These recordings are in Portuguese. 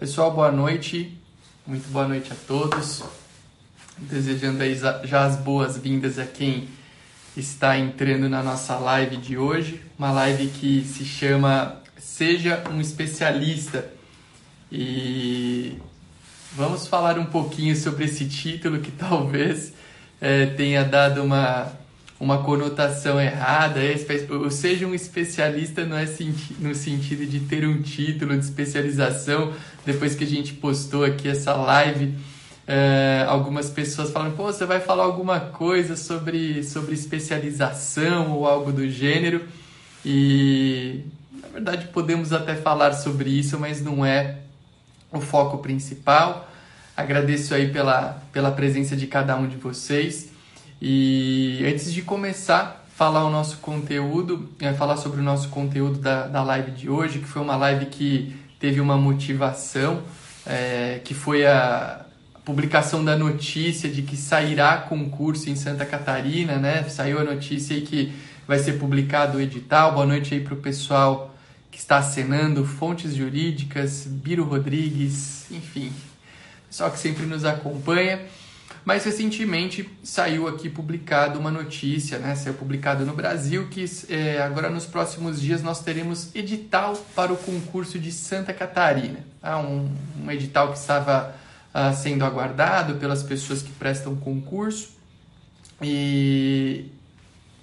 Pessoal, boa noite. Muito boa noite a todos. Desejando aí já as boas-vindas a quem está entrando na nossa live de hoje, uma live que se chama Seja um especialista. E vamos falar um pouquinho sobre esse título que talvez é, tenha dado uma uma conotação errada. Ou seja, um especialista não é no sentido de ter um título de especialização. Depois que a gente postou aqui essa live, é, algumas pessoas falam: pô, você vai falar alguma coisa sobre, sobre especialização ou algo do gênero. E na verdade podemos até falar sobre isso, mas não é o foco principal. Agradeço aí pela, pela presença de cada um de vocês. E antes de começar falar o nosso conteúdo, é, falar sobre o nosso conteúdo da, da live de hoje, que foi uma live que teve uma motivação, é, que foi a publicação da notícia de que sairá concurso em Santa Catarina, né? Saiu a notícia aí que vai ser publicado o edital. Boa noite aí para o pessoal que está acenando, Fontes Jurídicas, Biro Rodrigues, enfim, pessoal que sempre nos acompanha. Mas recentemente saiu aqui publicado uma notícia, né? Saiu publicado no Brasil que é, agora nos próximos dias nós teremos edital para o concurso de Santa Catarina. Ah, um, um edital que estava ah, sendo aguardado pelas pessoas que prestam concurso. E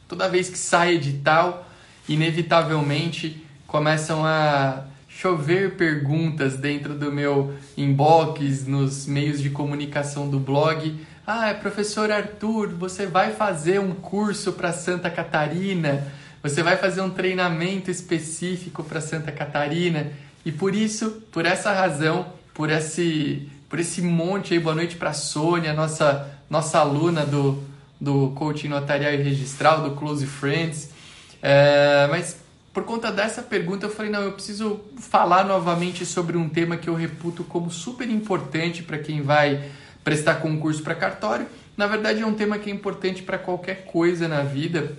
toda vez que sai edital, inevitavelmente começam a chover perguntas dentro do meu inbox, nos meios de comunicação do blog. Ah, professor Arthur, você vai fazer um curso para Santa Catarina? Você vai fazer um treinamento específico para Santa Catarina? E por isso, por essa razão, por esse, por esse monte aí, boa noite para Sônia, nossa, nossa aluna do, do coaching notarial e registral, do Close Friends. É, mas por conta dessa pergunta, eu falei: não, eu preciso falar novamente sobre um tema que eu reputo como super importante para quem vai prestar concurso para cartório. Na verdade, é um tema que é importante para qualquer coisa na vida.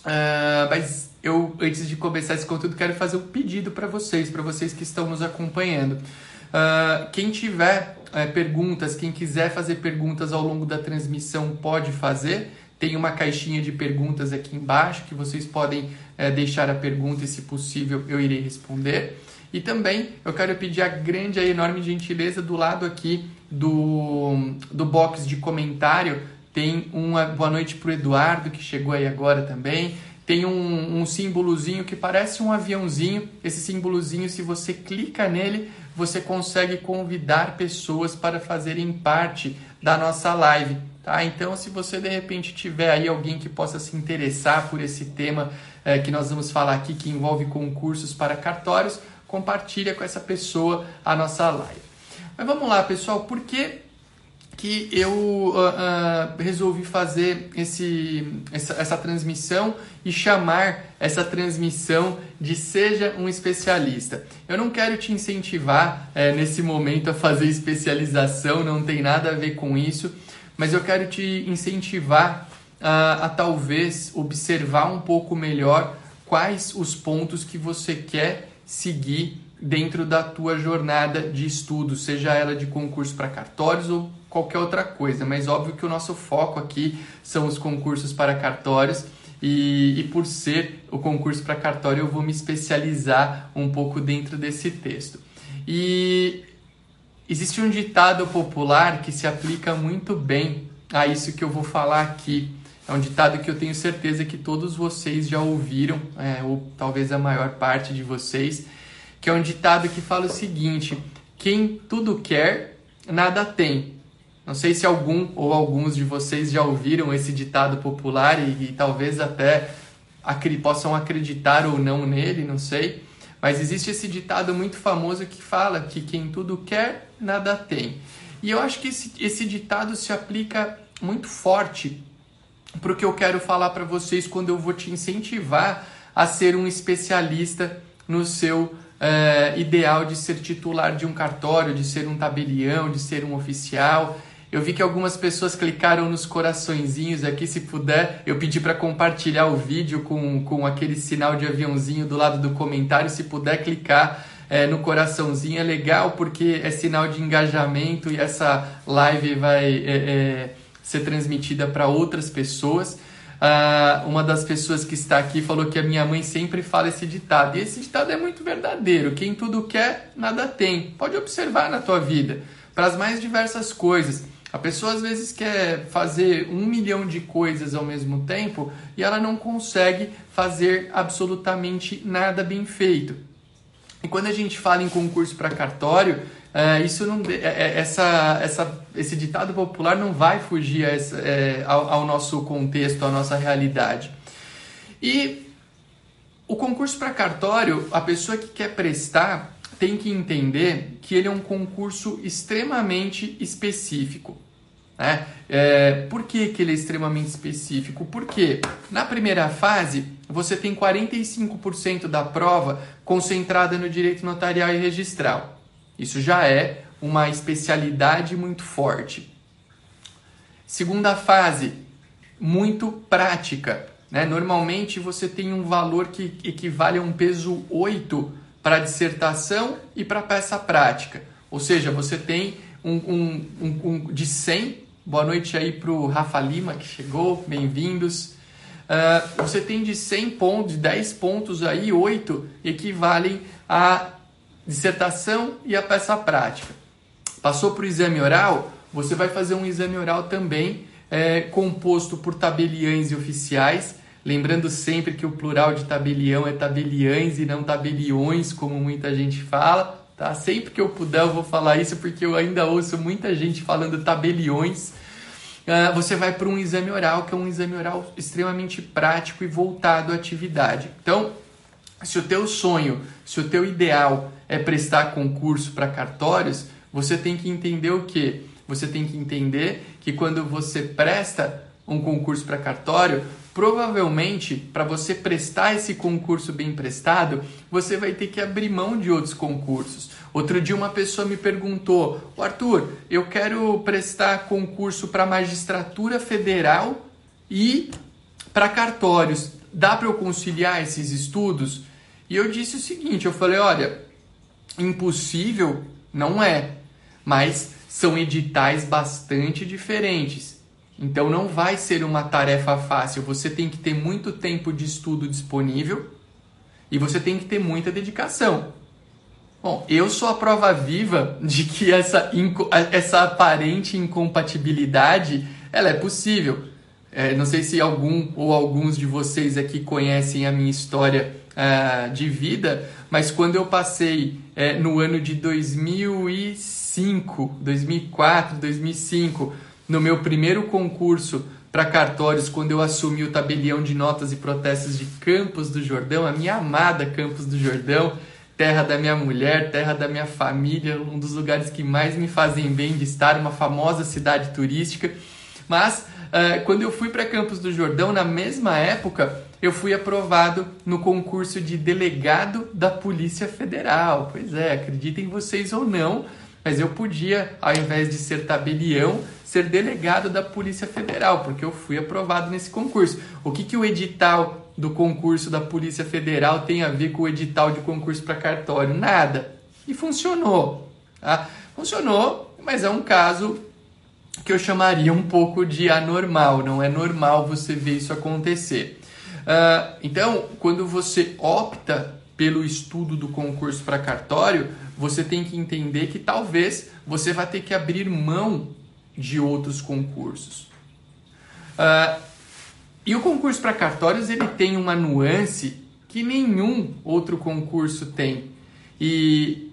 Uh, mas eu, antes de começar esse conteúdo, quero fazer um pedido para vocês, para vocês que estão nos acompanhando. Uh, quem tiver uh, perguntas, quem quiser fazer perguntas ao longo da transmissão, pode fazer. Tem uma caixinha de perguntas aqui embaixo que vocês podem é, deixar a pergunta e, se possível, eu irei responder. E também eu quero pedir a grande e enorme gentileza do lado aqui do, do box de comentário. Tem uma boa noite para o Eduardo, que chegou aí agora também. Tem um, um símbolozinho que parece um aviãozinho. Esse símbolozinho, se você clica nele, você consegue convidar pessoas para fazerem parte da nossa live. Tá? Então, se você de repente tiver aí alguém que possa se interessar por esse tema é, que nós vamos falar aqui, que envolve concursos para cartórios, compartilha com essa pessoa a nossa live. Mas vamos lá, pessoal, por que, que eu uh, uh, resolvi fazer esse, essa, essa transmissão e chamar essa transmissão de Seja um Especialista? Eu não quero te incentivar é, nesse momento a fazer especialização, não tem nada a ver com isso mas eu quero te incentivar a, a talvez observar um pouco melhor quais os pontos que você quer seguir dentro da tua jornada de estudo, seja ela de concurso para cartórios ou qualquer outra coisa. Mas óbvio que o nosso foco aqui são os concursos para cartórios e, e por ser o concurso para cartório eu vou me especializar um pouco dentro desse texto. E Existe um ditado popular que se aplica muito bem a isso que eu vou falar aqui. É um ditado que eu tenho certeza que todos vocês já ouviram, é, ou talvez a maior parte de vocês, que é um ditado que fala o seguinte: quem tudo quer, nada tem. Não sei se algum ou alguns de vocês já ouviram esse ditado popular e, e talvez até possam acreditar ou não nele, não sei. Mas existe esse ditado muito famoso que fala que quem tudo quer, nada tem. E eu acho que esse, esse ditado se aplica muito forte para o que eu quero falar para vocês quando eu vou te incentivar a ser um especialista no seu é, ideal de ser titular de um cartório, de ser um tabelião, de ser um oficial. Eu vi que algumas pessoas clicaram nos coraçõezinhos aqui. Se puder, eu pedi para compartilhar o vídeo com, com aquele sinal de aviãozinho do lado do comentário. Se puder clicar é, no coraçãozinho, é legal porque é sinal de engajamento e essa live vai é, é, ser transmitida para outras pessoas. Uh, uma das pessoas que está aqui falou que a minha mãe sempre fala esse ditado. E esse ditado é muito verdadeiro. Quem tudo quer, nada tem. Pode observar na tua vida, para as mais diversas coisas. A pessoa às vezes quer fazer um milhão de coisas ao mesmo tempo e ela não consegue fazer absolutamente nada bem feito. E quando a gente fala em concurso para cartório, é, isso não, é, é, essa, essa, esse ditado popular não vai fugir essa, é, ao, ao, nosso contexto, à nossa realidade. E o concurso para cartório, a pessoa que quer prestar tem que entender que ele é um concurso extremamente específico. Né? É, por que, que ele é extremamente específico? Porque na primeira fase você tem 45% da prova concentrada no direito notarial e registral. Isso já é uma especialidade muito forte. Segunda fase, muito prática. Né? Normalmente você tem um valor que equivale a um peso 8 para dissertação e para peça prática. Ou seja, você tem um, um, um, um de 100 Boa noite aí para o Rafa Lima que chegou, bem-vindos. Uh, você tem de 100 pontos, de 10 pontos aí, 8 equivalem à dissertação e à peça prática. Passou para o exame oral, você vai fazer um exame oral também é, composto por tabeliães e oficiais. Lembrando sempre que o plural de tabelião é tabeliães e não tabeliões, como muita gente fala. Tá? Sempre que eu puder eu vou falar isso porque eu ainda ouço muita gente falando tabeliões. Uh, você vai para um exame oral, que é um exame oral extremamente prático e voltado à atividade. Então, se o teu sonho, se o teu ideal é prestar concurso para cartórios, você tem que entender o que? Você tem que entender que quando você presta um concurso para cartório, provavelmente para você prestar esse concurso bem prestado, você vai ter que abrir mão de outros concursos. Outro dia uma pessoa me perguntou: Arthur, eu quero prestar concurso para magistratura federal e para cartórios. Dá para eu conciliar esses estudos? E eu disse o seguinte: eu falei, olha, impossível não é, mas são editais bastante diferentes. Então não vai ser uma tarefa fácil. Você tem que ter muito tempo de estudo disponível e você tem que ter muita dedicação. Bom, eu sou a prova viva de que essa, essa aparente incompatibilidade ela é possível. É, não sei se algum ou alguns de vocês aqui conhecem a minha história uh, de vida, mas quando eu passei uh, no ano de 2005, 2004, 2005 no meu primeiro concurso para cartórios, quando eu assumi o tabelião de notas e protestos de Campos do Jordão, a minha amada Campos do Jordão, terra da minha mulher, terra da minha família, um dos lugares que mais me fazem bem de estar, uma famosa cidade turística. Mas uh, quando eu fui para Campos do Jordão, na mesma época, eu fui aprovado no concurso de delegado da Polícia Federal. Pois é, acreditem vocês ou não, mas eu podia, ao invés de ser tabelião, ser delegado da Polícia Federal, porque eu fui aprovado nesse concurso. O que, que o edital do concurso da Polícia Federal tem a ver com o edital de concurso para cartório? Nada. E funcionou. Tá? Funcionou, mas é um caso que eu chamaria um pouco de anormal. Não é normal você ver isso acontecer. Uh, então, quando você opta pelo estudo do concurso para cartório, você tem que entender que talvez você vai ter que abrir mão de outros concursos. Uh, e o concurso para cartórios ele tem uma nuance que nenhum outro concurso tem. E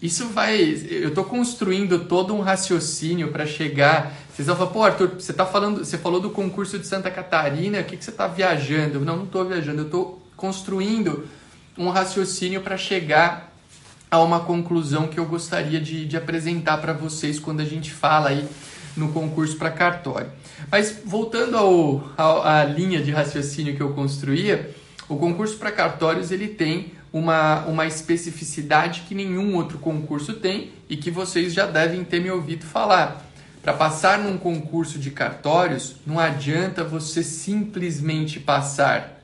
isso vai. Eu estou construindo todo um raciocínio para chegar. Vocês vão falar, pô, Arthur, você tá falando. Você falou do concurso de Santa Catarina, o que, que você está viajando? Não, não estou viajando, eu estou construindo um raciocínio para chegar a uma conclusão que eu gostaria de, de apresentar para vocês quando a gente fala aí no concurso para cartório. Mas voltando ao, ao, à linha de raciocínio que eu construía, o concurso para cartórios ele tem uma, uma especificidade que nenhum outro concurso tem e que vocês já devem ter me ouvido falar. Para passar num concurso de cartórios, não adianta você simplesmente passar.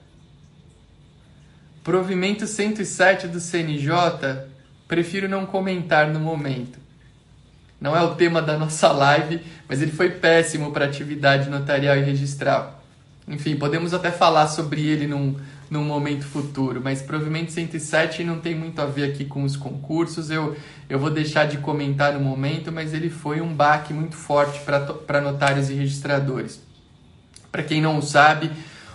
Provimento 107 do CNJ prefiro não comentar no momento. Não é o tema da nossa live, mas ele foi péssimo para atividade notarial e registral. Enfim, podemos até falar sobre ele num, num momento futuro, mas provavelmente 107 não tem muito a ver aqui com os concursos. Eu, eu vou deixar de comentar no momento, mas ele foi um baque muito forte para notários e registradores. Para quem não sabe,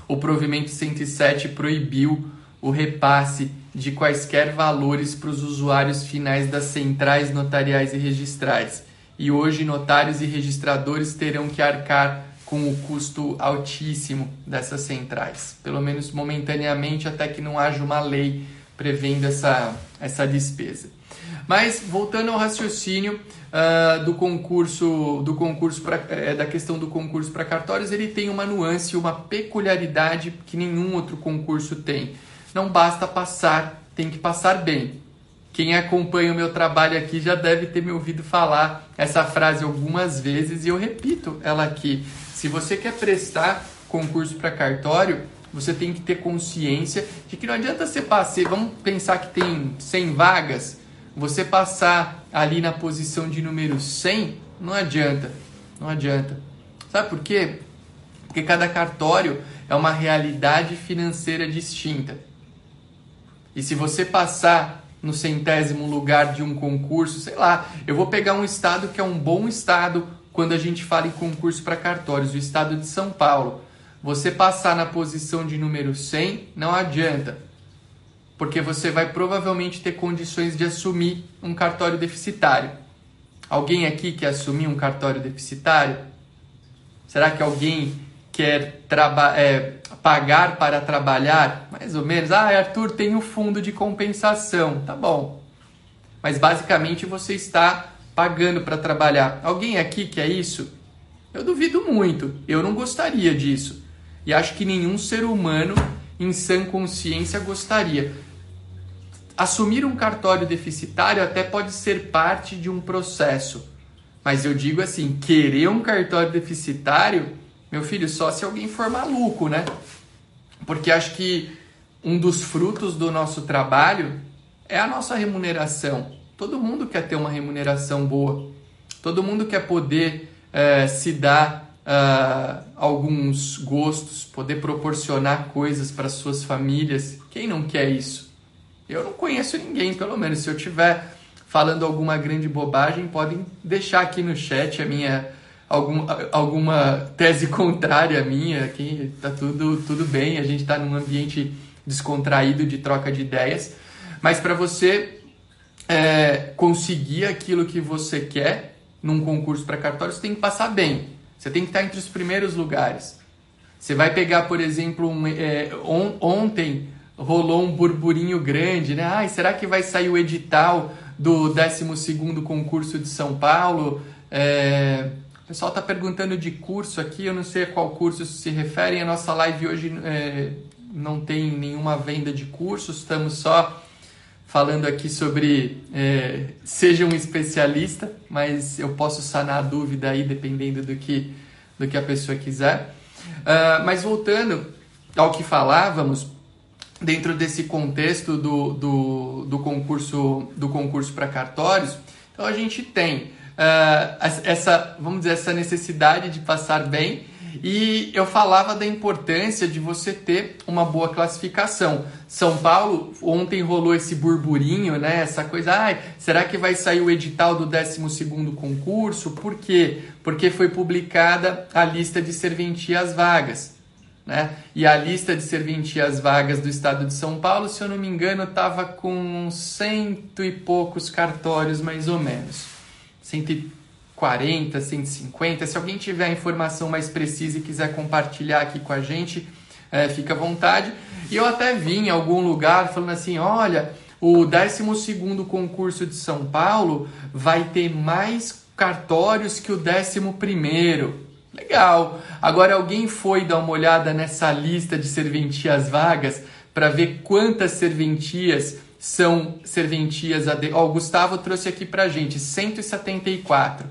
o provimento 107 proibiu o repasse de quaisquer valores para os usuários finais das centrais notariais e registrais. E hoje, notários e registradores terão que arcar com o custo altíssimo dessas centrais, pelo menos momentaneamente, até que não haja uma lei prevendo essa, essa despesa. Mas voltando ao raciocínio uh, do concurso, do concurso pra, é, da questão do concurso para cartórios, ele tem uma nuance, uma peculiaridade que nenhum outro concurso tem. Não basta passar, tem que passar bem. Quem acompanha o meu trabalho aqui já deve ter me ouvido falar essa frase algumas vezes e eu repito ela aqui. Se você quer prestar concurso para cartório, você tem que ter consciência de que não adianta você passar, vamos pensar que tem 100 vagas, você passar ali na posição de número 100, não adianta. Não adianta. Sabe por quê? Porque cada cartório é uma realidade financeira distinta. E se você passar no centésimo lugar de um concurso, sei lá, eu vou pegar um estado que é um bom estado quando a gente fala em concurso para cartórios, o estado de São Paulo. Você passar na posição de número 100 não adianta, porque você vai provavelmente ter condições de assumir um cartório deficitário. Alguém aqui quer assumir um cartório deficitário? Será que alguém quer é, pagar para trabalhar? Mais ou menos. Ah, Arthur, tem o fundo de compensação. Tá bom. Mas basicamente você está pagando para trabalhar. Alguém aqui quer isso? Eu duvido muito. Eu não gostaria disso. E acho que nenhum ser humano em sã consciência gostaria. Assumir um cartório deficitário até pode ser parte de um processo. Mas eu digo assim, querer um cartório deficitário meu filho, só se alguém for maluco, né? Porque acho que um dos frutos do nosso trabalho é a nossa remuneração. Todo mundo quer ter uma remuneração boa. Todo mundo quer poder é, se dar uh, alguns gostos, poder proporcionar coisas para suas famílias. Quem não quer isso? Eu não conheço ninguém, pelo menos. Se eu tiver falando alguma grande bobagem, podem deixar aqui no chat a minha algum, alguma tese contrária à minha, aqui tá tudo, tudo bem, a gente está num ambiente descontraído de troca de ideias, mas para você é, conseguir aquilo que você quer num concurso para cartório, você tem que passar bem, você tem que estar entre os primeiros lugares. Você vai pegar, por exemplo, um, é, on, ontem rolou um burburinho grande, né? Ai, será que vai sair o edital do 12º concurso de São Paulo? É, pessoal está perguntando de curso aqui, eu não sei a qual curso se referem. A nossa live hoje é, não tem nenhuma venda de cursos, estamos só falando aqui sobre é, seja um especialista, mas eu posso sanar a dúvida aí dependendo do que, do que a pessoa quiser. Uh, mas voltando ao que falávamos, dentro desse contexto do, do, do concurso do concurso para cartórios, então a gente tem uh, essa, vamos dizer, essa necessidade de passar bem. E eu falava da importância de você ter uma boa classificação. São Paulo, ontem rolou esse burburinho, né? Essa coisa, ai, será que vai sair o edital do 12 concurso? Por quê? Porque foi publicada a lista de serventias vagas. Né? E a lista de serventias vagas do estado de São Paulo, se eu não me engano, estava com cento e poucos cartórios, mais ou menos. 140, 150. Se alguém tiver informação mais precisa e quiser compartilhar aqui com a gente, é, fica à vontade. E eu até vi em algum lugar falando assim: olha, o 12 concurso de São Paulo vai ter mais cartórios que o 11. Legal. Agora alguém foi dar uma olhada nessa lista de serventias vagas para ver quantas serventias são serventias a Ó, o Gustavo trouxe aqui pra gente 174.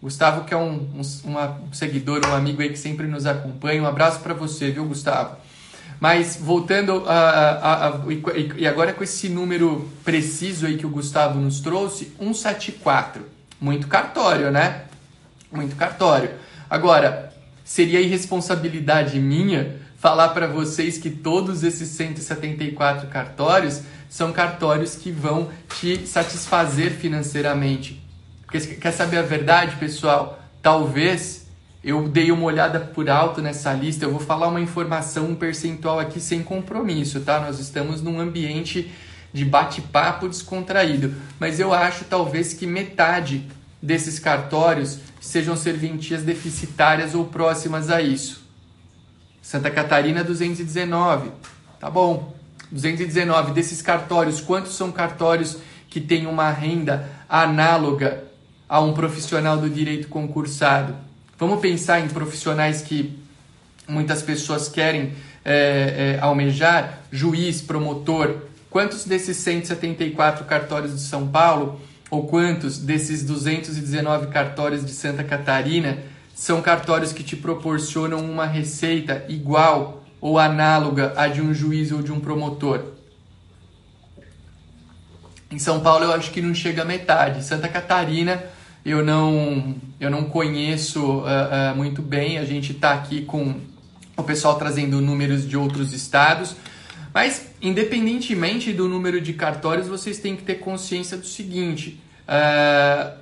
Gustavo, que é um, um, um seguidor, um amigo aí que sempre nos acompanha. Um abraço para você, viu, Gustavo? Mas voltando a, a, a, e agora com esse número preciso aí que o Gustavo nos trouxe, 174. Muito cartório, né? Muito cartório. Agora, seria irresponsabilidade minha falar para vocês que todos esses 174 cartórios são cartórios que vão te satisfazer financeiramente. Porque quer saber a verdade, pessoal? Talvez eu dei uma olhada por alto nessa lista, eu vou falar uma informação, um percentual aqui sem compromisso, tá? Nós estamos num ambiente de bate-papo descontraído, mas eu acho talvez que metade desses cartórios sejam serventias deficitárias ou próximas a isso. Santa Catarina 219, tá bom. 219 desses cartórios, quantos são cartórios que têm uma renda análoga a um profissional do direito concursado? Vamos pensar em profissionais que muitas pessoas querem é, é, almejar, juiz, promotor. Quantos desses 174 cartórios de São Paulo, ou quantos desses 219 cartórios de Santa Catarina, são cartórios que te proporcionam uma receita igual ou análoga à de um juiz ou de um promotor? Em São Paulo eu acho que não chega a metade. Santa Catarina eu não, eu não conheço uh, uh, muito bem. A gente está aqui com o pessoal trazendo números de outros estados. Mas, independentemente do número de cartórios, vocês têm que ter consciência do seguinte: uh,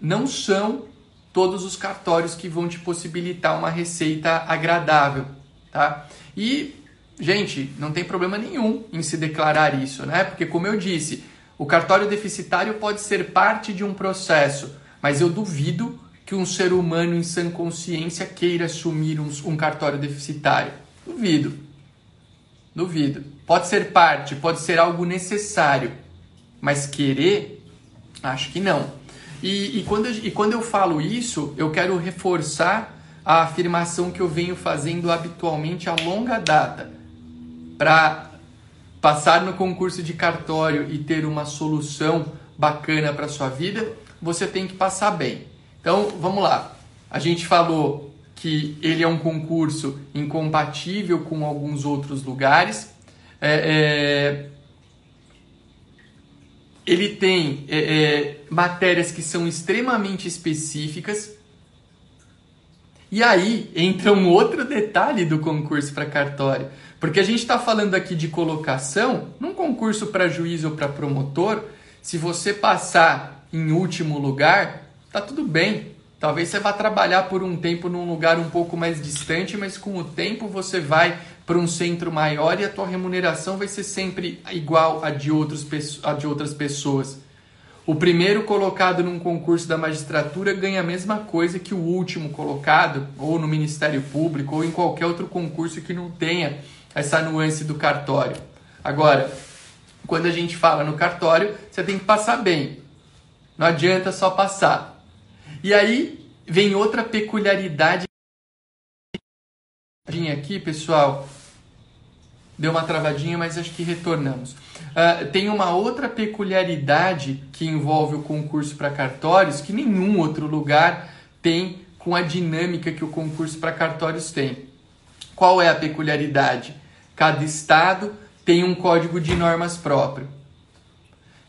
não são todos os cartórios que vão te possibilitar uma receita agradável, tá? E, gente, não tem problema nenhum em se declarar isso, né? Porque, como eu disse, o cartório deficitário pode ser parte de um processo mas eu duvido que um ser humano em sã consciência queira assumir um, um cartório deficitário. Duvido. Duvido. Pode ser parte, pode ser algo necessário, mas querer, acho que não. E, e, quando, e quando eu falo isso, eu quero reforçar a afirmação que eu venho fazendo habitualmente a longa data. Para passar no concurso de cartório e ter uma solução bacana para sua vida, você tem que passar bem. Então, vamos lá. A gente falou que ele é um concurso incompatível com alguns outros lugares. É, é, ele tem é, é matérias que são extremamente específicas. E aí entra um outro detalhe do concurso para cartório. Porque a gente está falando aqui de colocação, num concurso para juiz ou para promotor, se você passar em último lugar, tá tudo bem. Talvez você vá trabalhar por um tempo num lugar um pouco mais distante, mas com o tempo você vai para um centro maior e a tua remuneração vai ser sempre igual a de, outros, a de outras pessoas. O primeiro colocado num concurso da magistratura ganha a mesma coisa que o último colocado, ou no Ministério Público, ou em qualquer outro concurso que não tenha essa nuance do cartório. Agora, quando a gente fala no cartório, você tem que passar bem. Não adianta só passar. E aí vem outra peculiaridade aqui, pessoal. Deu uma travadinha, mas acho que retornamos. Uh, tem uma outra peculiaridade que envolve o concurso para cartórios que nenhum outro lugar tem com a dinâmica que o concurso para cartórios tem. Qual é a peculiaridade? Cada estado tem um código de normas próprio.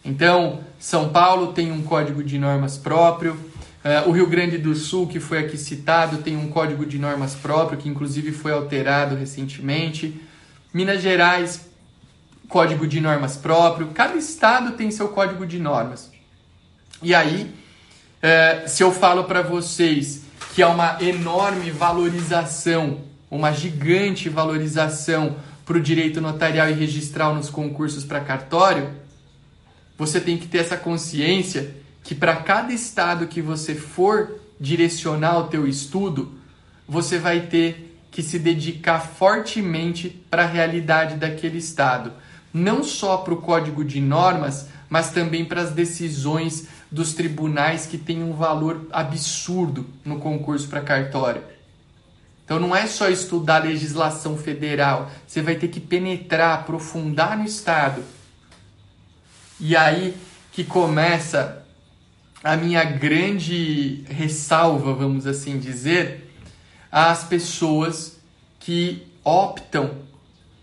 Então, São Paulo tem um código de normas próprio, uh, o Rio Grande do Sul, que foi aqui citado, tem um código de normas próprio, que inclusive foi alterado recentemente. Minas Gerais, código de normas próprio. Cada estado tem seu código de normas. E aí, uh, se eu falo para vocês que há uma enorme valorização, uma gigante valorização para o direito notarial e registral nos concursos para cartório, você tem que ter essa consciência que para cada estado que você for direcionar o teu estudo, você vai ter que se dedicar fortemente para a realidade daquele estado, não só para o código de normas, mas também para as decisões dos tribunais que têm um valor absurdo no concurso para cartório. Então não é só estudar a legislação federal, você vai ter que penetrar, aprofundar no estado. E aí que começa a minha grande ressalva, vamos assim dizer, às pessoas que optam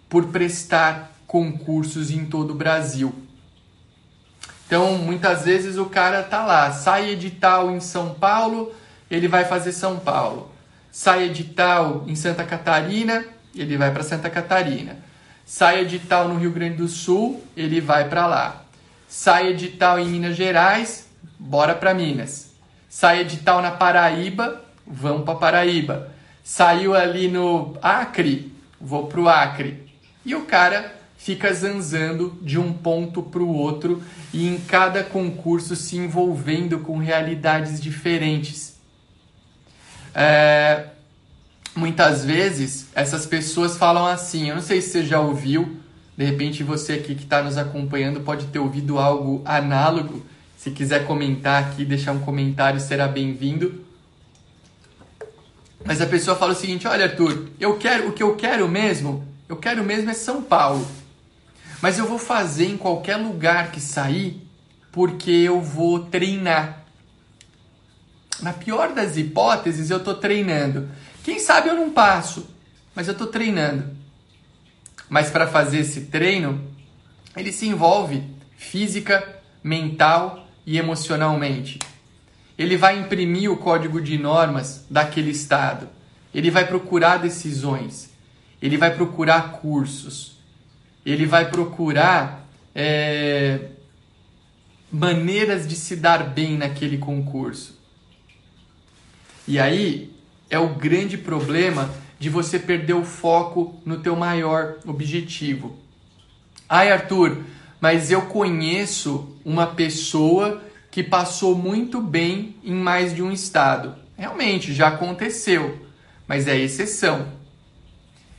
por prestar concursos em todo o Brasil. Então, muitas vezes o cara tá lá, sai edital em São Paulo, ele vai fazer São Paulo. Sai edital em Santa Catarina, ele vai para Santa Catarina. Sai edital no Rio Grande do Sul, ele vai para lá. Sai edital em Minas Gerais, bora para Minas. Sai edital na Paraíba, vamos para Paraíba. Saiu ali no Acre, vou pro Acre. E o cara fica zanzando de um ponto para o outro e em cada concurso se envolvendo com realidades diferentes. É, muitas vezes essas pessoas falam assim, eu não sei se você já ouviu, de repente você aqui que está nos acompanhando pode ter ouvido algo análogo. Se quiser comentar aqui, deixar um comentário, será bem-vindo. Mas a pessoa fala o seguinte: olha, Arthur, eu quero o que eu quero mesmo, eu quero mesmo é São Paulo. Mas eu vou fazer em qualquer lugar que sair, porque eu vou treinar. Na pior das hipóteses, eu estou treinando. Quem sabe eu não passo, mas eu estou treinando. Mas para fazer esse treino, ele se envolve física, mental e emocionalmente. Ele vai imprimir o código de normas daquele estado. Ele vai procurar decisões. Ele vai procurar cursos. Ele vai procurar é, maneiras de se dar bem naquele concurso. E aí, é o grande problema de você perder o foco no teu maior objetivo. Ai, Arthur, mas eu conheço uma pessoa que passou muito bem em mais de um estado. Realmente, já aconteceu, mas é exceção.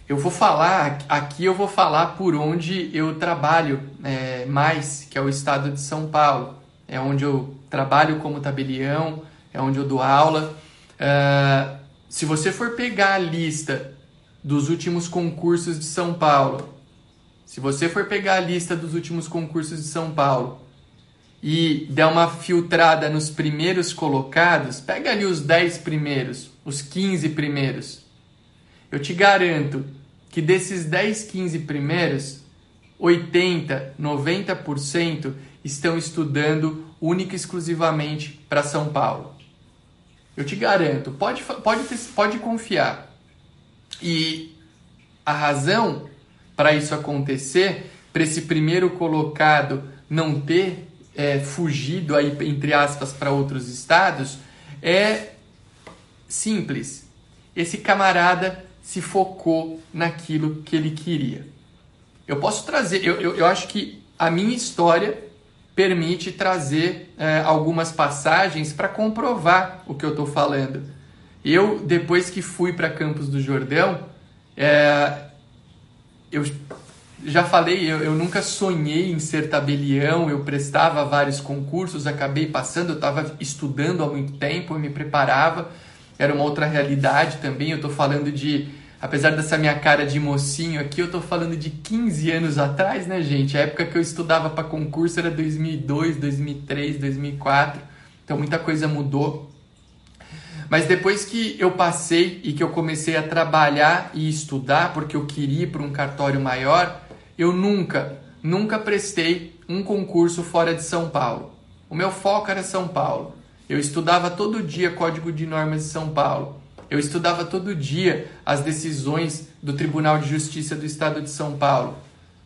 Eu vou falar, aqui eu vou falar por onde eu trabalho é, mais, que é o estado de São Paulo. É onde eu trabalho como tabelião, é onde eu dou aula. Uh, se você for pegar a lista dos últimos concursos de São Paulo, se você for pegar a lista dos últimos concursos de São Paulo e der uma filtrada nos primeiros colocados, pega ali os 10 primeiros, os 15 primeiros. Eu te garanto que desses 10, 15 primeiros, 80, 90% estão estudando única e exclusivamente para São Paulo. Eu te garanto, pode, pode, pode confiar. E a razão para isso acontecer, para esse primeiro colocado não ter é, fugido aí entre aspas para outros estados, é simples. Esse camarada se focou naquilo que ele queria. Eu posso trazer, eu, eu, eu acho que a minha história permite trazer é, algumas passagens para comprovar o que eu estou falando. Eu, depois que fui para Campos do Jordão, é, eu já falei, eu, eu, nunca sonhei em ser tabelião, eu prestava vários concursos, acabei passando, eu estava estudando há muito tempo, eu me preparava, era uma outra realidade também, eu estou falando de apesar dessa minha cara de mocinho aqui, eu tô falando de 15 anos atrás, né, gente? A época que eu estudava para concurso era 2002, 2003, 2004. Então muita coisa mudou. Mas depois que eu passei e que eu comecei a trabalhar e estudar, porque eu queria ir para um cartório maior, eu nunca, nunca prestei um concurso fora de São Paulo. O meu foco era São Paulo. Eu estudava todo dia Código de Normas de São Paulo. Eu estudava todo dia as decisões do Tribunal de Justiça do Estado de São Paulo,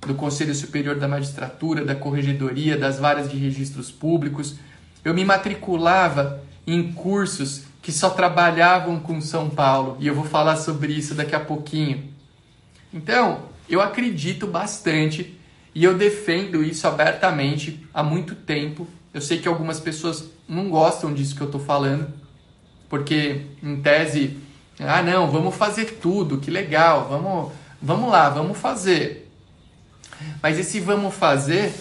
do Conselho Superior da Magistratura, da Corregedoria, das varas de registros públicos. Eu me matriculava em cursos que só trabalhavam com São Paulo e eu vou falar sobre isso daqui a pouquinho. Então, eu acredito bastante e eu defendo isso abertamente há muito tempo. Eu sei que algumas pessoas não gostam disso que eu estou falando, porque em tese, ah não, vamos fazer tudo, que legal, vamos, vamos lá, vamos fazer. Mas esse vamos fazer,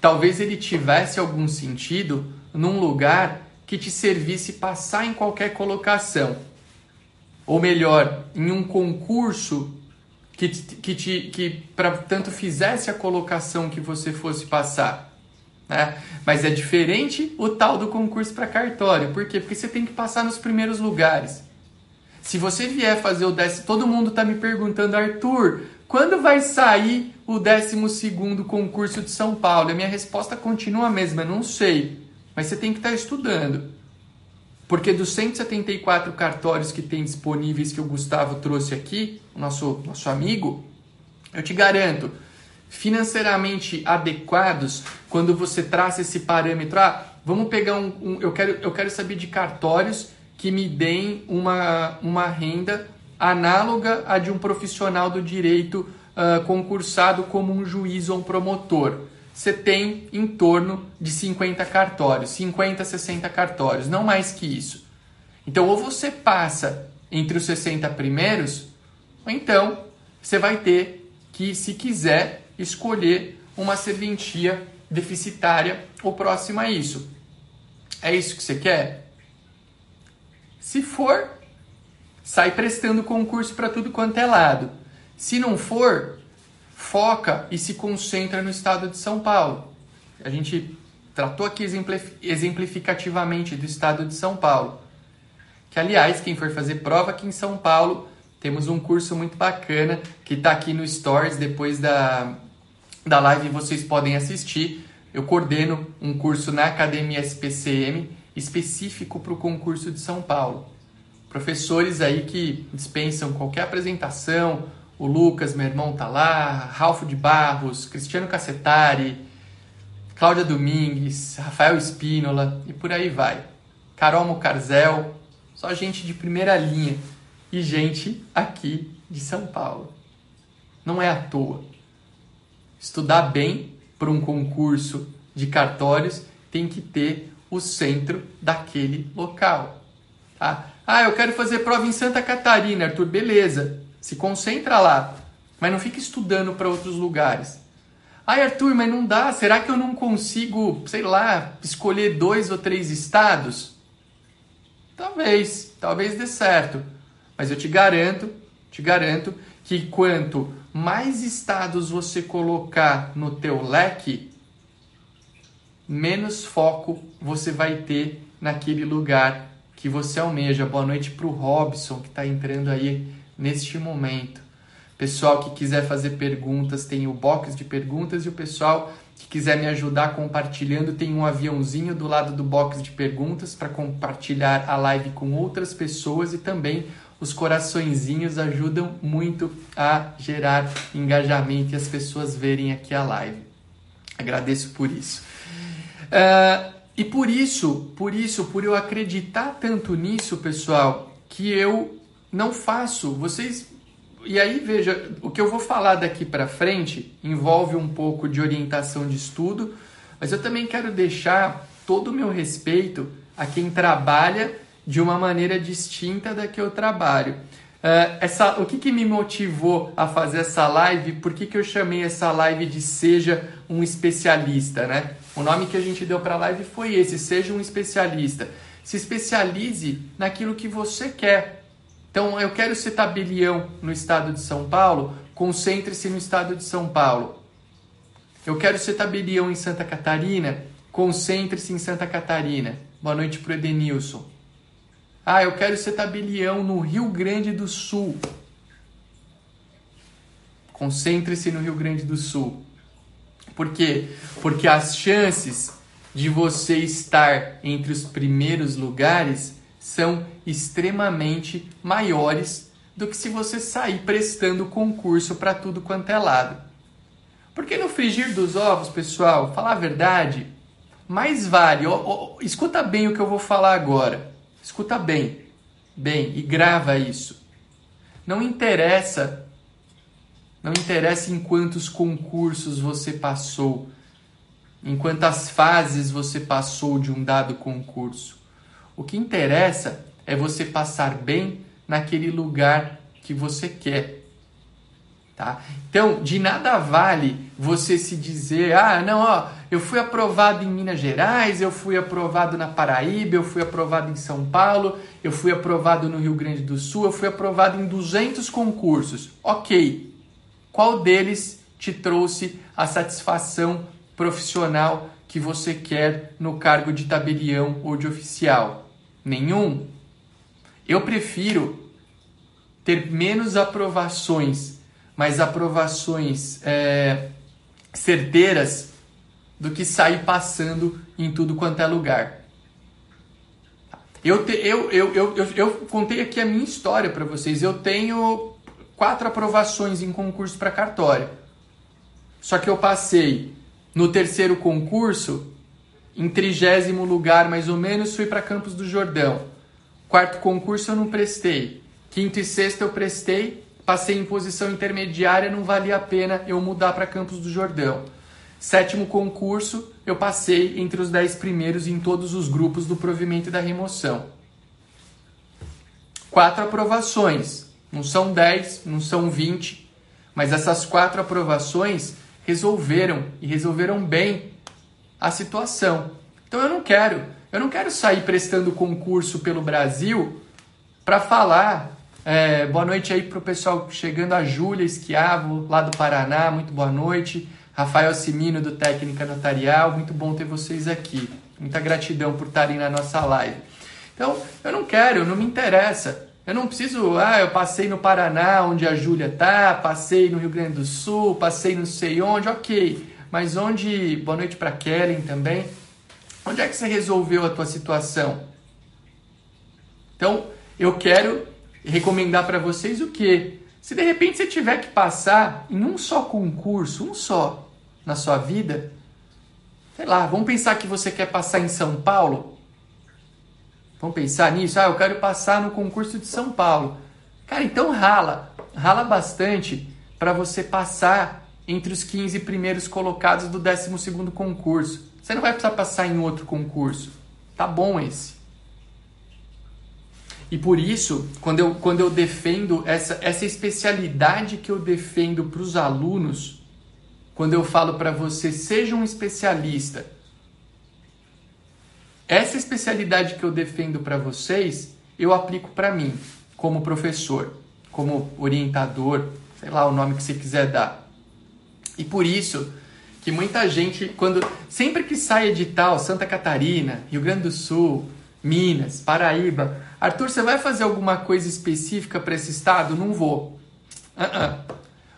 talvez ele tivesse algum sentido num lugar que te servisse passar em qualquer colocação. Ou melhor, em um concurso que, que, te, que para tanto fizesse a colocação que você fosse passar. Né? Mas é diferente o tal do concurso para cartório. Por quê? Porque você tem que passar nos primeiros lugares. Se você vier fazer o décimo, todo mundo está me perguntando, Arthur, quando vai sair o 12 concurso de São Paulo? A minha resposta continua a mesma, não sei. Mas você tem que estar estudando. Porque dos 174 cartórios que tem disponíveis que o Gustavo trouxe aqui, nosso, nosso amigo, eu te garanto, financeiramente adequados, quando você traça esse parâmetro, ah, vamos pegar um, um, eu, quero, eu quero saber de cartórios que me deem uma, uma renda análoga à de um profissional do direito uh, concursado como um juiz ou um promotor. Você tem em torno de 50 cartórios, 50, 60 cartórios, não mais que isso. Então, ou você passa entre os 60 primeiros, ou então você vai ter que, se quiser, escolher uma serventia deficitária ou próxima a isso. É isso que você quer? Se for, sai prestando concurso para tudo quanto é lado. Se não for, foca e se concentra no estado de São Paulo. A gente tratou aqui exemplificativamente do estado de São Paulo. Que, aliás, quem for fazer prova aqui em São Paulo, temos um curso muito bacana que está aqui no Stories. Depois da, da live vocês podem assistir. Eu coordeno um curso na Academia SPCM específico para o concurso de São Paulo. Professores aí que dispensam qualquer apresentação, o Lucas, meu irmão, tá lá, Ralfo de Barros, Cristiano Cassetari, Cláudia Domingues, Rafael Espínola e por aí vai. Carol Mucarzel, só gente de primeira linha e gente aqui de São Paulo. Não é à toa. Estudar bem para um concurso de cartórios tem que ter o centro daquele local. Tá? Ah, eu quero fazer prova em Santa Catarina, Arthur, beleza. Se concentra lá, mas não fica estudando para outros lugares. Ai, Arthur, mas não dá. Será que eu não consigo, sei lá, escolher dois ou três estados? Talvez, talvez dê certo. Mas eu te garanto, te garanto que quanto mais estados você colocar no teu leque, menos foco você vai ter naquele lugar que você almeja. Boa noite para o Robson que está entrando aí neste momento. Pessoal que quiser fazer perguntas, tem o box de perguntas e o pessoal que quiser me ajudar compartilhando, tem um aviãozinho do lado do box de perguntas para compartilhar a live com outras pessoas e também os coraçõezinhos ajudam muito a gerar engajamento e as pessoas verem aqui a live. Agradeço por isso. Uh, e por isso, por isso, por eu acreditar tanto nisso, pessoal, que eu não faço. Vocês e aí veja, o que eu vou falar daqui para frente envolve um pouco de orientação de estudo, mas eu também quero deixar todo o meu respeito a quem trabalha de uma maneira distinta da que eu trabalho. Uh, essa, o que, que me motivou a fazer essa live? Por que, que eu chamei essa live de Seja um Especialista? Né? O nome que a gente deu para a live foi esse: Seja um Especialista. Se especialize naquilo que você quer. Então, eu quero ser tabelião no estado de São Paulo, concentre-se no estado de São Paulo. Eu quero ser tabelião em Santa Catarina, concentre-se em Santa Catarina. Boa noite para o Edenilson. Ah, eu quero ser tabelião no Rio Grande do Sul. Concentre-se no Rio Grande do Sul. Por quê? Porque as chances de você estar entre os primeiros lugares são extremamente maiores do que se você sair prestando concurso para tudo quanto é lado. Porque no frigir dos ovos, pessoal, falar a verdade, mais vale. Ó, ó, escuta bem o que eu vou falar agora. Escuta bem, bem e grava isso. Não interessa, não interessa em quantos concursos você passou, em quantas fases você passou de um dado concurso. O que interessa é você passar bem naquele lugar que você quer. Tá? Então, de nada vale você se dizer: ah, não, ó, eu fui aprovado em Minas Gerais, eu fui aprovado na Paraíba, eu fui aprovado em São Paulo, eu fui aprovado no Rio Grande do Sul, eu fui aprovado em 200 concursos. Ok. Qual deles te trouxe a satisfação profissional que você quer no cargo de tabelião ou de oficial? Nenhum. Eu prefiro ter menos aprovações, mais aprovações é, certeiras do que sair passando em tudo quanto é lugar. Eu, te, eu, eu, eu, eu, eu contei aqui a minha história para vocês. Eu tenho quatro aprovações em concurso para cartório. Só que eu passei no terceiro concurso, em trigésimo lugar mais ou menos, fui para Campos do Jordão. Quarto concurso eu não prestei. Quinto e sexto eu prestei, passei em posição intermediária, não valia a pena eu mudar para Campos do Jordão. Sétimo concurso, eu passei entre os dez primeiros em todos os grupos do provimento e da remoção. Quatro aprovações, não são dez, não são vinte, mas essas quatro aprovações resolveram e resolveram bem a situação. Então eu não quero, eu não quero sair prestando concurso pelo Brasil para falar. É, boa noite aí pro pessoal chegando, a Júlia Esquiavo, lá do Paraná, muito boa noite. Rafael Simino, do Técnica Notarial, muito bom ter vocês aqui. Muita gratidão por estarem na nossa live. Então, eu não quero, não me interessa. Eu não preciso, ah, eu passei no Paraná, onde a Júlia tá, passei no Rio Grande do Sul, passei não sei onde, ok. Mas onde, boa noite para Kellen também. Onde é que você resolveu a tua situação? Então, eu quero recomendar para vocês o quê? Se de repente você tiver que passar em um só concurso, um só, na sua vida, sei lá, vamos pensar que você quer passar em São Paulo, Vamos pensar nisso? Ah, eu quero passar no concurso de São Paulo. Cara, então rala. Rala bastante para você passar entre os 15 primeiros colocados do 12 concurso. Você não vai precisar passar em outro concurso. Tá bom esse. E por isso, quando eu, quando eu defendo essa, essa especialidade que eu defendo para os alunos, quando eu falo para você, seja um especialista essa especialidade que eu defendo para vocês, eu aplico para mim, como professor, como orientador, sei lá o nome que você quiser dar. E por isso que muita gente, quando sempre que sai edital, Santa Catarina, Rio Grande do Sul, Minas, Paraíba, Arthur, você vai fazer alguma coisa específica para esse estado? Não vou. Uh -uh.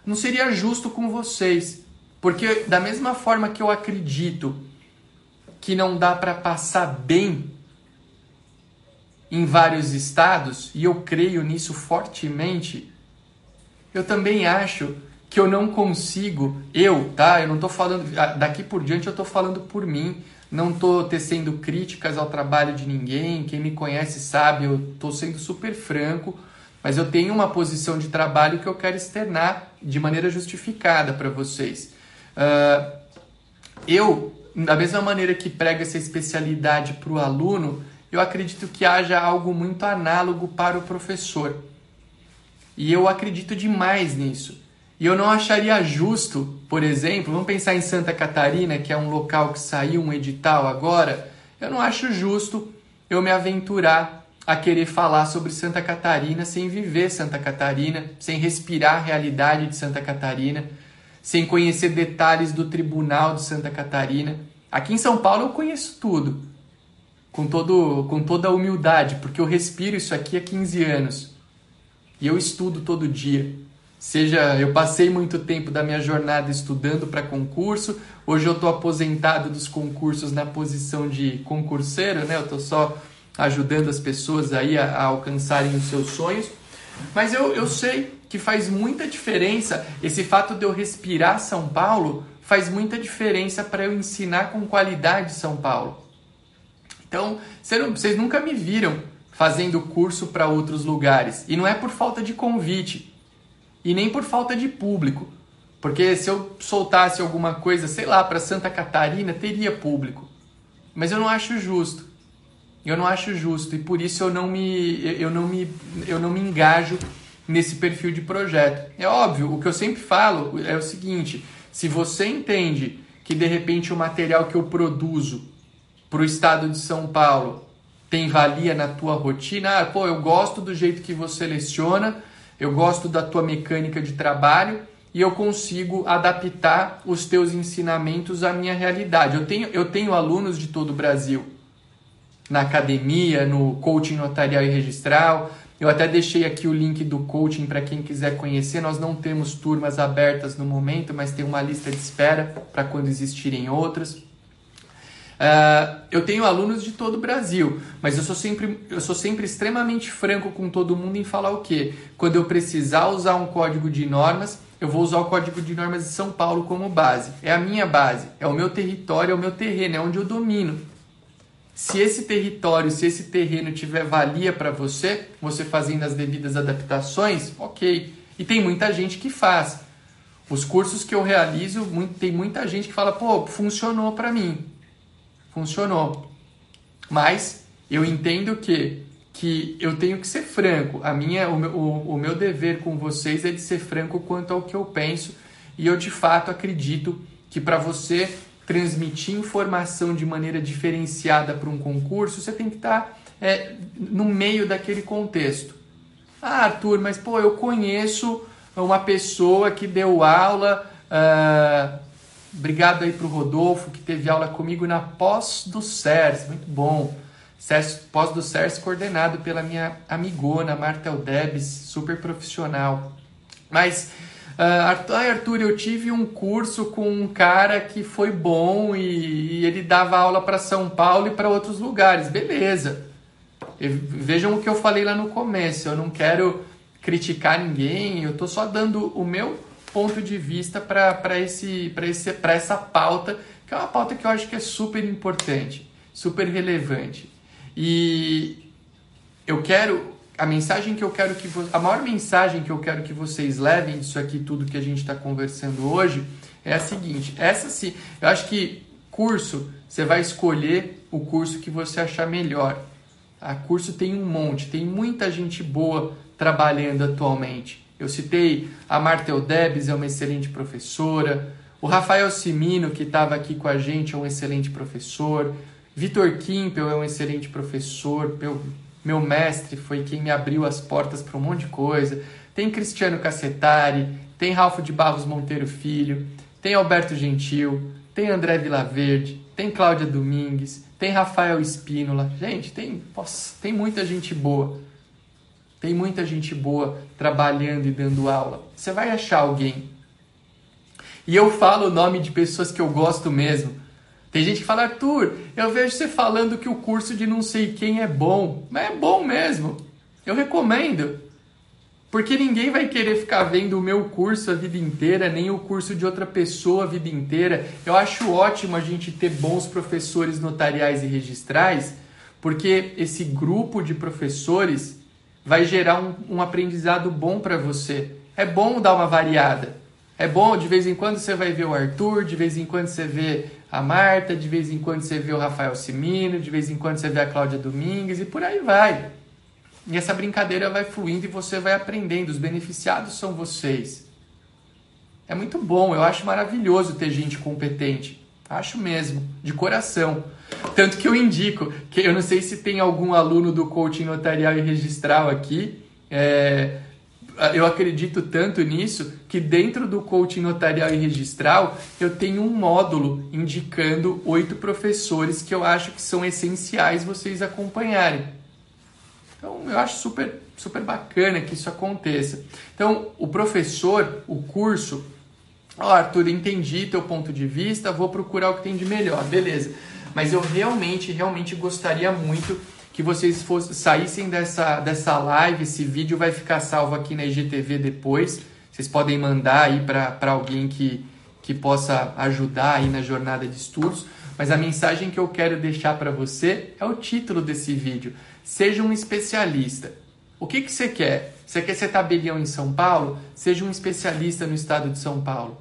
Não seria justo com vocês, porque da mesma forma que eu acredito que não dá para passar bem em vários estados, e eu creio nisso fortemente, eu também acho que eu não consigo, eu, tá? Eu não tô falando, ah, daqui por diante eu tô falando por mim, não tô tecendo críticas ao trabalho de ninguém, quem me conhece sabe, eu tô sendo super franco, mas eu tenho uma posição de trabalho que eu quero externar de maneira justificada para vocês. Uh, eu da mesma maneira que prega essa especialidade para o aluno, eu acredito que haja algo muito análogo para o professor. E eu acredito demais nisso. E eu não acharia justo, por exemplo, vamos pensar em Santa Catarina, que é um local que saiu um edital agora, eu não acho justo eu me aventurar a querer falar sobre Santa Catarina sem viver Santa Catarina, sem respirar a realidade de Santa Catarina sem conhecer detalhes do Tribunal de Santa Catarina. Aqui em São Paulo eu conheço tudo, com, todo, com toda a humildade, porque eu respiro isso aqui há 15 anos e eu estudo todo dia. Seja, eu passei muito tempo da minha jornada estudando para concurso, hoje eu estou aposentado dos concursos na posição de concurseiro, né? Eu estou só ajudando as pessoas aí a, a alcançarem os seus sonhos. Mas eu, eu sei que faz muita diferença. Esse fato de eu respirar São Paulo faz muita diferença para eu ensinar com qualidade São Paulo. Então, vocês nunca me viram fazendo curso para outros lugares. E não é por falta de convite. E nem por falta de público. Porque se eu soltasse alguma coisa, sei lá, para Santa Catarina, teria público. Mas eu não acho justo. Eu não acho justo e por isso eu não me eu não me eu não me engajo nesse perfil de projeto. É óbvio, o que eu sempre falo é o seguinte: se você entende que de repente o material que eu produzo para o estado de São Paulo tem valia na tua rotina, ah, pô, eu gosto do jeito que você leciona, eu gosto da tua mecânica de trabalho e eu consigo adaptar os teus ensinamentos à minha realidade. Eu tenho, eu tenho alunos de todo o Brasil na academia, no coaching notarial e registral, Eu até deixei aqui o link do coaching para quem quiser conhecer. Nós não temos turmas abertas no momento, mas tem uma lista de espera para quando existirem outras. Uh, eu tenho alunos de todo o Brasil, mas eu sou, sempre, eu sou sempre extremamente franco com todo mundo em falar o quê? Quando eu precisar usar um código de normas, eu vou usar o código de normas de São Paulo como base. É a minha base, é o meu território, é o meu terreno, é onde eu domino. Se esse território, se esse terreno tiver valia para você, você fazendo as devidas adaptações, ok. E tem muita gente que faz. Os cursos que eu realizo, tem muita gente que fala, pô, funcionou para mim. Funcionou. Mas eu entendo que que eu tenho que ser franco. A minha, o, meu, o, o meu dever com vocês é de ser franco quanto ao que eu penso e eu de fato acredito que para você transmitir informação de maneira diferenciada para um concurso, você tem que estar tá, é, no meio daquele contexto. Ah, Arthur, mas pô, eu conheço uma pessoa que deu aula. Uh, obrigado aí para o Rodolfo, que teve aula comigo na pós do SERS, muito bom. pós do SERS coordenado pela minha amigona Marta Eldebes, super profissional. Mas Uh, Arthur, eu tive um curso com um cara que foi bom e, e ele dava aula para São Paulo e para outros lugares. Beleza. vejam o que eu falei lá no começo. Eu não quero criticar ninguém, eu estou só dando o meu ponto de vista para esse, esse, essa pauta, que é uma pauta que eu acho que é super importante, super relevante. E eu quero a mensagem que eu quero que a maior mensagem que eu quero que vocês levem disso aqui tudo que a gente está conversando hoje é a seguinte essa sim eu acho que curso você vai escolher o curso que você achar melhor a curso tem um monte tem muita gente boa trabalhando atualmente eu citei a Marta Debs é uma excelente professora o Rafael Simino que estava aqui com a gente é um excelente professor Vitor Kimpel é um excelente professor meu mestre, foi quem me abriu as portas para um monte de coisa. Tem Cristiano Cassetari, tem Ralph de Barros Monteiro Filho, tem Alberto Gentil, tem André Vilaverde, tem Cláudia Domingues, tem Rafael Espínola. Gente, tem, nossa, tem muita gente boa. Tem muita gente boa trabalhando e dando aula. Você vai achar alguém. E eu falo o nome de pessoas que eu gosto mesmo. Tem gente que fala, Arthur, eu vejo você falando que o curso de não sei quem é bom. Mas é bom mesmo. Eu recomendo. Porque ninguém vai querer ficar vendo o meu curso a vida inteira, nem o curso de outra pessoa a vida inteira. Eu acho ótimo a gente ter bons professores notariais e registrais, porque esse grupo de professores vai gerar um, um aprendizado bom para você. É bom dar uma variada. É bom, de vez em quando você vai ver o Arthur, de vez em quando você vê a Marta, de vez em quando você vê o Rafael Simino, de vez em quando você vê a Cláudia Domingues e por aí vai. E essa brincadeira vai fluindo e você vai aprendendo. Os beneficiados são vocês. É muito bom, eu acho maravilhoso ter gente competente. Acho mesmo, de coração. Tanto que eu indico, que eu não sei se tem algum aluno do coaching notarial e registral aqui, é, eu acredito tanto nisso que dentro do coaching notarial e registral eu tenho um módulo indicando oito professores que eu acho que são essenciais vocês acompanharem. Então eu acho super, super bacana que isso aconteça. Então o professor, o curso, ó oh, Arthur, entendi teu ponto de vista, vou procurar o que tem de melhor, beleza. Mas eu realmente, realmente gostaria muito que vocês fossem, saíssem dessa, dessa live. Esse vídeo vai ficar salvo aqui na IGTV depois. Vocês podem mandar aí para alguém que, que possa ajudar aí na jornada de estudos. Mas a mensagem que eu quero deixar para você é o título desse vídeo. Seja um especialista. O que, que você quer? Você quer ser tabelião em São Paulo? Seja um especialista no estado de São Paulo.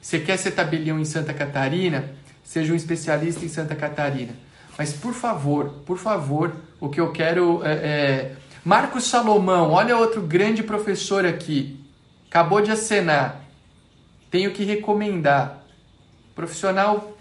Você quer ser tabelião em Santa Catarina? Seja um especialista em Santa Catarina. Mas por favor, por favor, o que eu quero é, é... Marcos Salomão, olha outro grande professor aqui. Acabou de acenar. Tenho que recomendar. Profissional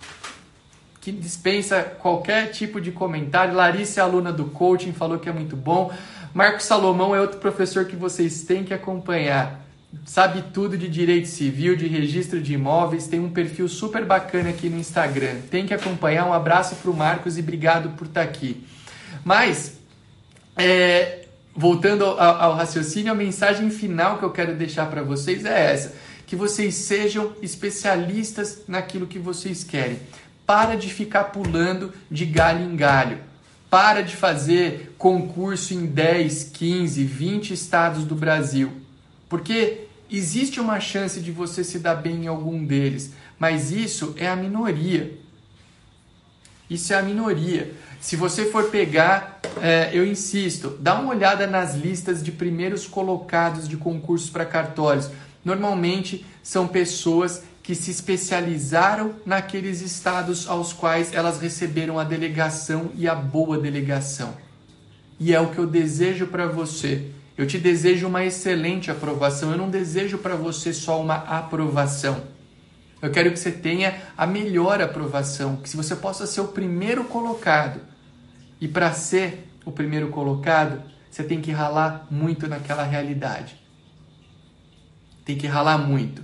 que dispensa qualquer tipo de comentário. Larissa é aluna do coaching, falou que é muito bom. Marcos Salomão é outro professor que vocês têm que acompanhar sabe tudo de direito civil, de registro de imóveis, tem um perfil super bacana aqui no Instagram. Tem que acompanhar. Um abraço para o Marcos e obrigado por estar tá aqui. Mas é, voltando ao, ao raciocínio, a mensagem final que eu quero deixar para vocês é essa: que vocês sejam especialistas naquilo que vocês querem. Para de ficar pulando de galho em galho. Para de fazer concurso em 10, 15, 20 estados do Brasil. Porque existe uma chance de você se dar bem em algum deles, mas isso é a minoria. Isso é a minoria. Se você for pegar, é, eu insisto, dá uma olhada nas listas de primeiros colocados de concursos para cartórios. Normalmente são pessoas que se especializaram naqueles estados aos quais elas receberam a delegação e a boa delegação. E é o que eu desejo para você. Eu te desejo uma excelente aprovação. Eu não desejo para você só uma aprovação. Eu quero que você tenha a melhor aprovação, que se você possa ser o primeiro colocado e para ser o primeiro colocado, você tem que ralar muito naquela realidade. Tem que ralar muito.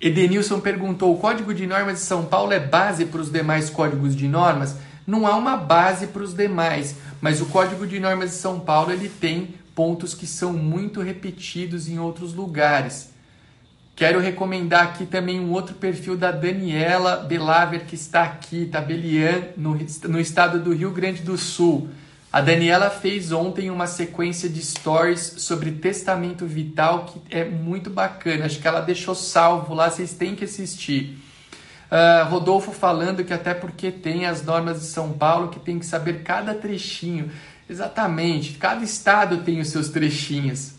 Edenilson perguntou: o Código de Normas de São Paulo é base para os demais códigos de normas? Não há uma base para os demais, mas o Código de Normas de São Paulo ele tem pontos que são muito repetidos em outros lugares. Quero recomendar aqui também um outro perfil da Daniela Belaver, que está aqui, Tabelian, no, no estado do Rio Grande do Sul. A Daniela fez ontem uma sequência de stories sobre testamento vital que é muito bacana. Acho que ela deixou salvo lá, vocês têm que assistir. Uh, Rodolfo falando que até porque tem as normas de São Paulo que tem que saber cada trechinho. Exatamente, cada estado tem os seus trechinhos.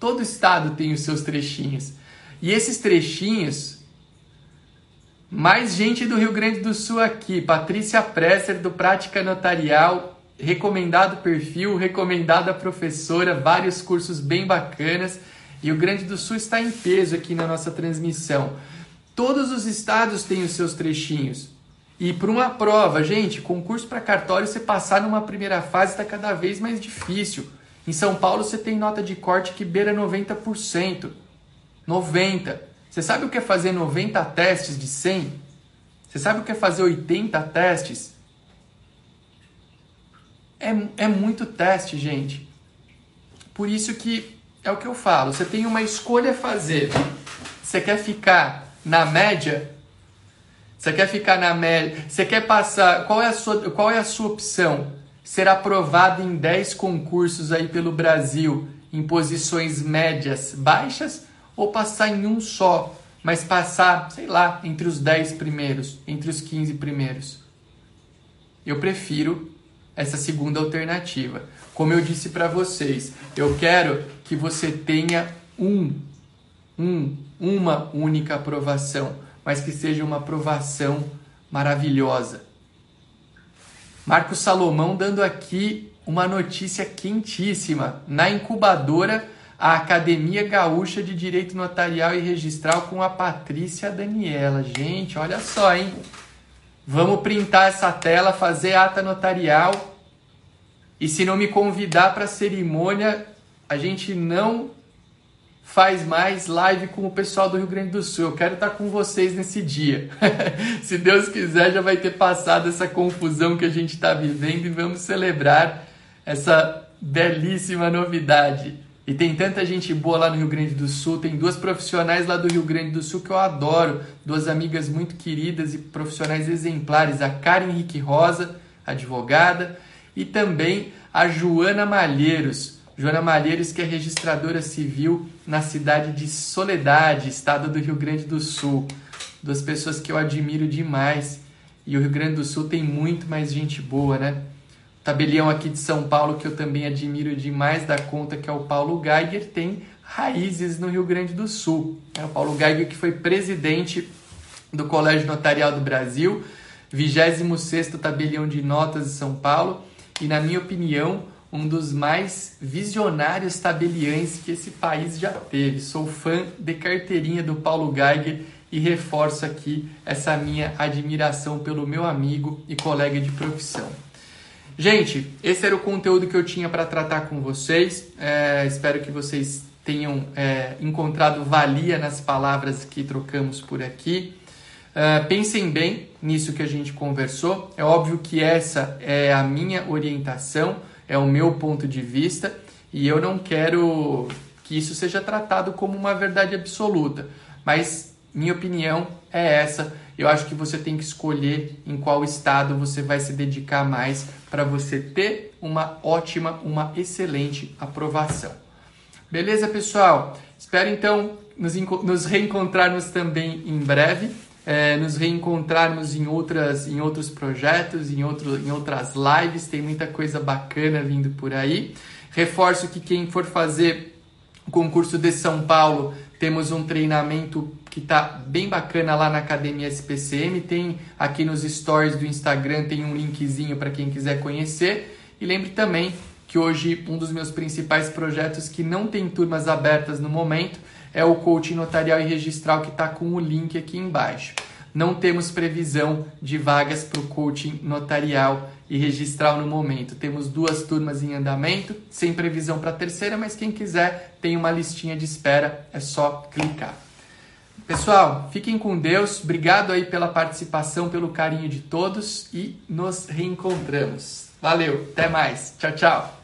Todo estado tem os seus trechinhos. E esses trechinhos, mais gente do Rio Grande do Sul aqui, Patrícia Presser do Prática Notarial, recomendado perfil, recomendada professora, vários cursos bem bacanas. E o Grande do Sul está em peso aqui na nossa transmissão. Todos os estados têm os seus trechinhos. E para uma prova, gente, concurso para cartório, você passar numa primeira fase está cada vez mais difícil. Em São Paulo, você tem nota de corte que beira 90%. 90. Você sabe o que é fazer 90 testes de 100? Você sabe o que é fazer 80 testes? É, é muito teste, gente. Por isso que é o que eu falo. Você tem uma escolha a fazer. Você quer ficar na média? Você quer ficar na média? Você quer passar? Qual é a sua, qual é a sua opção? Ser aprovado em 10 concursos aí pelo Brasil em posições médias baixas ou passar em um só, mas passar, sei lá, entre os 10 primeiros, entre os 15 primeiros. Eu prefiro essa segunda alternativa. Como eu disse para vocês, eu quero que você tenha um, um, uma única aprovação, mas que seja uma aprovação maravilhosa. Marcos Salomão dando aqui uma notícia quentíssima. Na incubadora a Academia Gaúcha de Direito Notarial e Registral com a Patrícia Daniela. Gente, olha só, hein? Vamos printar essa tela, fazer ata notarial. E se não me convidar para a cerimônia, a gente não faz mais live com o pessoal do Rio Grande do Sul. Eu quero estar com vocês nesse dia. se Deus quiser, já vai ter passado essa confusão que a gente está vivendo e vamos celebrar essa belíssima novidade. E tem tanta gente boa lá no Rio Grande do Sul, tem duas profissionais lá do Rio Grande do Sul que eu adoro, duas amigas muito queridas e profissionais exemplares, a Karen Henrique Rosa, advogada, e também a Joana Malheiros. Joana Malheiros, que é registradora civil na cidade de Soledade, estado do Rio Grande do Sul. Duas pessoas que eu admiro demais. E o Rio Grande do Sul tem muito mais gente boa, né? tabelião aqui de São Paulo que eu também admiro demais da conta, que é o Paulo Geiger, tem raízes no Rio Grande do Sul. É o Paulo Geiger que foi presidente do Colégio Notarial do Brasil, 26º tabelião de notas de São Paulo e, na minha opinião, um dos mais visionários tabeliães que esse país já teve. Sou fã de carteirinha do Paulo Geiger e reforço aqui essa minha admiração pelo meu amigo e colega de profissão. Gente, esse era o conteúdo que eu tinha para tratar com vocês. É, espero que vocês tenham é, encontrado valia nas palavras que trocamos por aqui. É, pensem bem nisso que a gente conversou. É óbvio que essa é a minha orientação. É o meu ponto de vista e eu não quero que isso seja tratado como uma verdade absoluta, mas minha opinião é essa. Eu acho que você tem que escolher em qual estado você vai se dedicar mais para você ter uma ótima, uma excelente aprovação. Beleza, pessoal? Espero então nos, nos reencontrarmos também em breve. É, nos reencontrarmos em, outras, em outros projetos, em, outro, em outras lives, tem muita coisa bacana vindo por aí. Reforço que quem for fazer o concurso de São Paulo, temos um treinamento que está bem bacana lá na Academia SPCM. Tem aqui nos stories do Instagram, tem um linkzinho para quem quiser conhecer. E lembre também que hoje um dos meus principais projetos que não tem turmas abertas no momento é o coaching notarial e registral que está com o link aqui embaixo. Não temos previsão de vagas para o coaching notarial e registral no momento. Temos duas turmas em andamento, sem previsão para a terceira, mas quem quiser tem uma listinha de espera, é só clicar. Pessoal, fiquem com Deus. Obrigado aí pela participação, pelo carinho de todos e nos reencontramos. Valeu, até mais. Tchau, tchau.